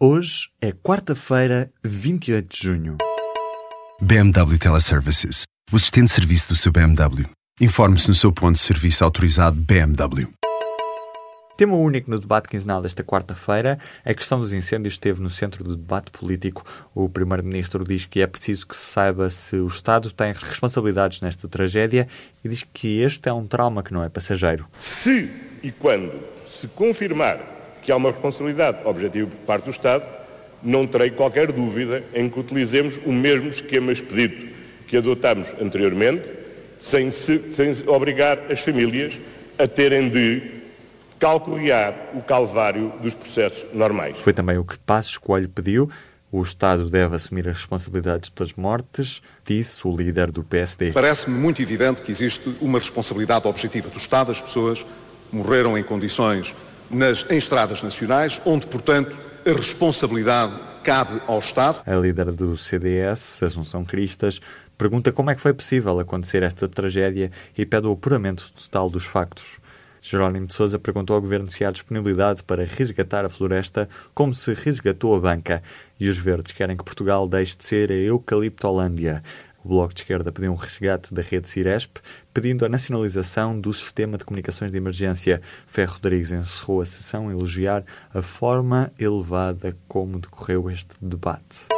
Hoje é quarta-feira, 28 de junho. BMW Teleservices. O assistente de serviço do seu BMW. Informe-se no seu ponto de serviço autorizado BMW. Tema único no debate quinzenal desta quarta-feira, a questão dos incêndios esteve no centro do debate político. O Primeiro-Ministro diz que é preciso que se saiba se o Estado tem responsabilidades nesta tragédia e diz que este é um trauma que não é passageiro. Se e quando se confirmar que há uma responsabilidade objetiva por parte do Estado, não terei qualquer dúvida em que utilizemos o mesmo esquema expedito que adotamos anteriormente, sem, se, sem obrigar as famílias a terem de calcorrear o calvário dos processos normais. Foi também o que Passos Coelho pediu. O Estado deve assumir as responsabilidades pelas mortes, disse o líder do PSD. Parece-me muito evidente que existe uma responsabilidade objetiva do Estado. As pessoas morreram em condições nas, em estradas nacionais, onde, portanto, a responsabilidade cabe ao Estado. A líder do CDS, Assunção Cristas, pergunta como é que foi possível acontecer esta tragédia e pede o apuramento total dos factos. Jerónimo de Sousa perguntou ao governo se há disponibilidade para resgatar a floresta como se resgatou a banca. E os verdes querem que Portugal deixe de ser a Eucaliptolândia. O Bloco de Esquerda pediu um resgate da rede Ciresp, pedindo a nacionalização do sistema de comunicações de emergência. Ferro Rodrigues encerrou a sessão a elogiar a forma elevada como decorreu este debate.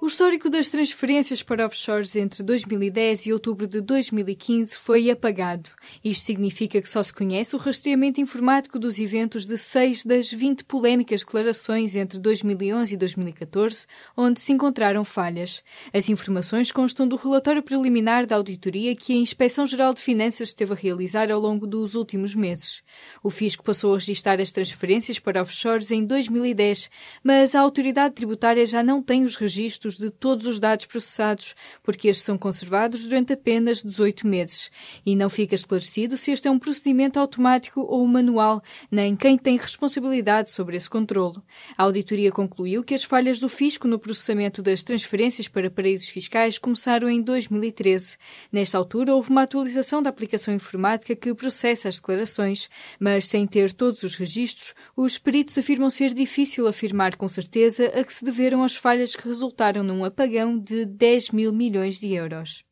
O histórico das transferências para offshores entre 2010 e outubro de 2015 foi apagado. Isto significa que só se conhece o rastreamento informático dos eventos de seis das 20 polémicas declarações entre 2011 e 2014, onde se encontraram falhas. As informações constam do relatório preliminar da auditoria que a Inspeção-Geral de Finanças esteve a realizar ao longo dos últimos meses. O fisco passou a registrar as transferências para offshores em 2010, mas a autoridade tributária já não tem os registros de todos os dados processados, porque estes são conservados durante apenas 18 meses. E não fica esclarecido se este é um procedimento automático ou manual, nem quem tem responsabilidade sobre esse controlo. A auditoria concluiu que as falhas do fisco no processamento das transferências para paraísos fiscais começaram em 2013. Nesta altura, houve uma atualização da aplicação informática que processa as declarações, mas sem ter todos os registros, os peritos afirmam ser difícil afirmar com certeza a que se deveram as falhas que resultaram num apagão de 10 mil milhões de euros.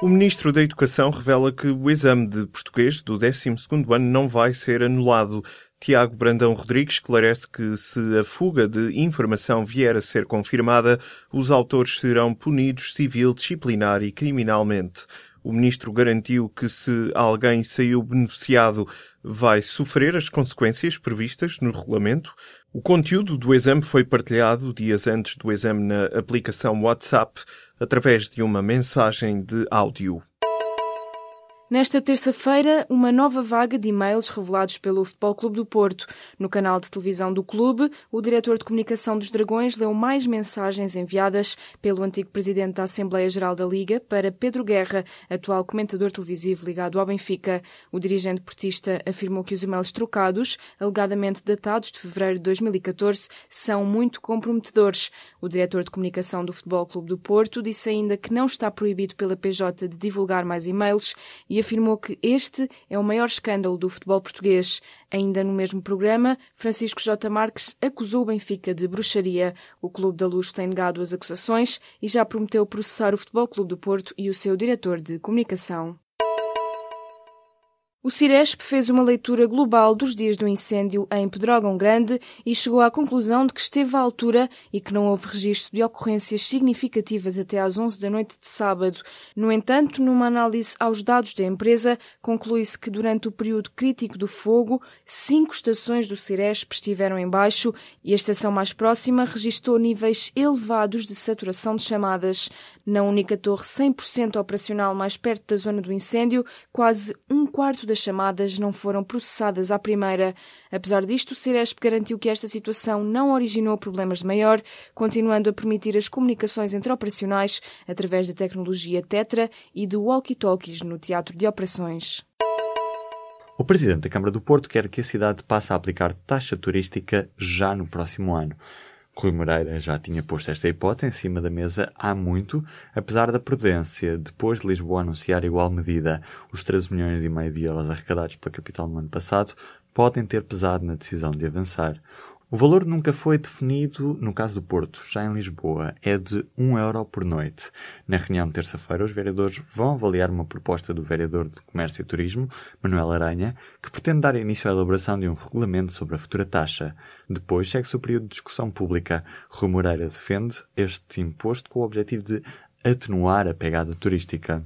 O Ministro da Educação revela que o exame de português do 12º ano não vai ser anulado. Tiago Brandão Rodrigues esclarece que se a fuga de informação vier a ser confirmada, os autores serão punidos civil, disciplinar e criminalmente. O ministro garantiu que se alguém saiu beneficiado, vai sofrer as consequências previstas no regulamento. O conteúdo do exame foi partilhado dias antes do exame na aplicação WhatsApp através de uma mensagem de áudio. Nesta terça-feira, uma nova vaga de e-mails revelados pelo Futebol Clube do Porto. No canal de televisão do clube, o diretor de comunicação dos Dragões leu mais mensagens enviadas pelo antigo presidente da Assembleia Geral da Liga para Pedro Guerra, atual comentador televisivo ligado ao Benfica. O dirigente portista afirmou que os e-mails trocados, alegadamente datados de fevereiro de 2014, são muito comprometedores. O diretor de comunicação do Futebol Clube do Porto disse ainda que não está proibido pela PJ de divulgar mais e-mails e afirmou que este é o maior escândalo do futebol português. Ainda no mesmo programa, Francisco J. Marques acusou o Benfica de bruxaria. O Clube da Luz tem negado as acusações e já prometeu processar o Futebol Clube do Porto e o seu diretor de comunicação. O Ciresp fez uma leitura global dos dias do incêndio em Pedrógão Grande e chegou à conclusão de que esteve à altura e que não houve registro de ocorrências significativas até às 11 da noite de sábado. No entanto, numa análise aos dados da empresa, conclui-se que durante o período crítico do fogo, cinco estações do Ciresp estiveram em baixo e a estação mais próxima registrou níveis elevados de saturação de chamadas. Na única torre 100% operacional mais perto da zona do incêndio, quase um quarto das das chamadas não foram processadas à primeira. Apesar disto, o Ciresp garantiu que esta situação não originou problemas de maior, continuando a permitir as comunicações interoperacionais através da tecnologia Tetra e de walkie-talkies no teatro de operações. O Presidente da Câmara do Porto quer que a cidade passe a aplicar taxa turística já no próximo ano. Rui Moreira já tinha posto esta hipótese em cima da mesa há muito, apesar da prudência, depois de Lisboa anunciar igual medida os 13 milhões e meio de euros arrecadados pela capital no ano passado, podem ter pesado na decisão de avançar. O valor nunca foi definido no caso do Porto, já em Lisboa, é de 1 euro por noite. Na reunião de terça-feira, os vereadores vão avaliar uma proposta do vereador de Comércio e Turismo, Manuel Aranha, que pretende dar início à elaboração de um regulamento sobre a futura taxa. Depois segue-se o período de discussão pública. Rui Moreira defende este imposto com o objetivo de atenuar a pegada turística.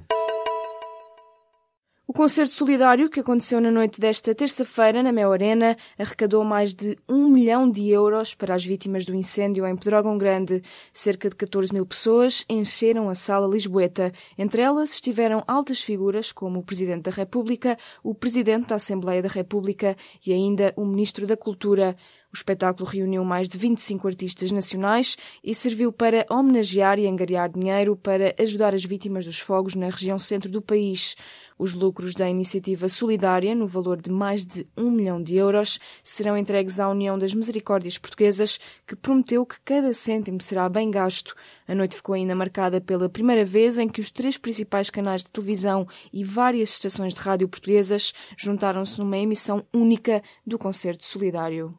O concerto solidário que aconteceu na noite desta terça-feira na Mel Arena arrecadou mais de um milhão de euros para as vítimas do incêndio em Pedrógão Grande. Cerca de 14 mil pessoas encheram a sala lisboeta. Entre elas estiveram altas figuras como o Presidente da República, o Presidente da Assembleia da República e ainda o Ministro da Cultura. O espetáculo reuniu mais de 25 artistas nacionais e serviu para homenagear e angariar dinheiro para ajudar as vítimas dos fogos na região centro do país. Os lucros da iniciativa solidária, no valor de mais de um milhão de euros, serão entregues à União das Misericórdias Portuguesas, que prometeu que cada cêntimo será bem gasto. A noite ficou ainda marcada pela primeira vez em que os três principais canais de televisão e várias estações de rádio portuguesas juntaram-se numa emissão única do concerto solidário.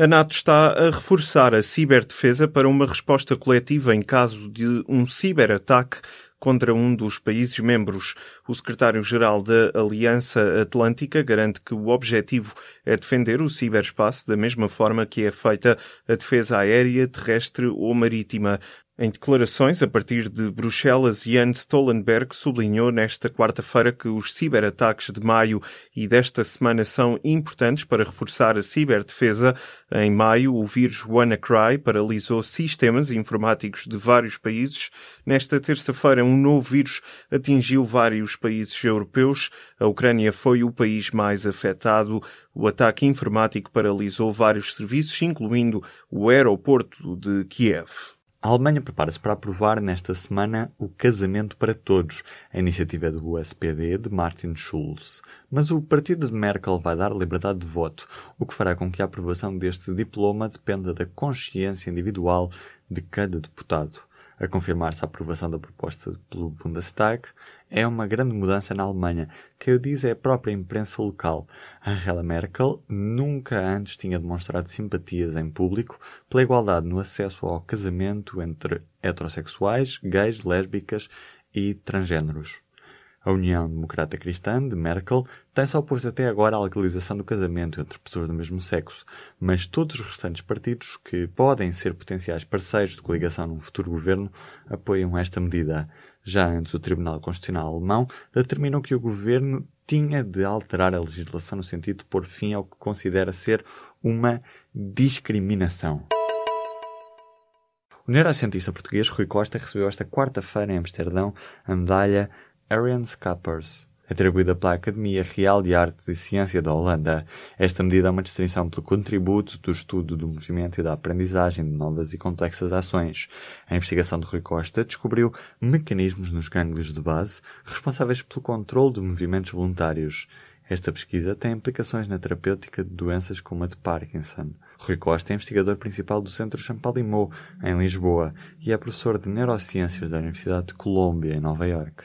A NATO está a reforçar a ciberdefesa para uma resposta coletiva em caso de um ciberataque contra um dos países membros. O secretário-geral da Aliança Atlântica garante que o objetivo é defender o ciberespaço da mesma forma que é feita a defesa aérea, terrestre ou marítima. Em declarações a partir de Bruxelas, Jens Stoltenberg sublinhou nesta quarta-feira que os ciberataques de maio e desta semana são importantes para reforçar a ciberdefesa. Em maio, o vírus WannaCry paralisou sistemas informáticos de vários países. Nesta terça-feira, um novo vírus atingiu vários países europeus. A Ucrânia foi o país mais afetado. O ataque informático paralisou vários serviços, incluindo o aeroporto de Kiev. A Alemanha prepara-se para aprovar nesta semana o Casamento para Todos, a iniciativa do SPD de Martin Schulz. Mas o partido de Merkel vai dar liberdade de voto, o que fará com que a aprovação deste diploma dependa da consciência individual de cada deputado. A confirmar-se a aprovação da proposta pelo Bundestag, é uma grande mudança na Alemanha, que eu diz é a própria imprensa local. Angela Merkel nunca antes tinha demonstrado simpatias em público pela igualdade no acesso ao casamento entre heterossexuais, gays, lésbicas e transgêneros. A União Democrata Cristã de Merkel tem-se oposto até agora à legalização do casamento entre pessoas do mesmo sexo, mas todos os restantes partidos que podem ser potenciais parceiros de coligação num futuro governo apoiam esta medida. Já antes, o Tribunal Constitucional Alemão determinou que o governo tinha de alterar a legislação no sentido de pôr fim ao que considera ser uma discriminação. O neurocientista português Rui Costa recebeu esta quarta-feira em Amsterdão a medalha Ariane Scappers atribuída pela Academia Real de Artes e Ciência da Holanda. Esta medida é uma distinção pelo contributo do estudo do movimento e da aprendizagem de novas e complexas ações. A investigação de Rui Costa descobriu mecanismos nos gânglios de base responsáveis pelo controle de movimentos voluntários. Esta pesquisa tem implicações na terapêutica de doenças como a de Parkinson. Rui Costa é investigador principal do Centro Champalimau, em Lisboa, e é professor de Neurociências da Universidade de Colômbia, em Nova York.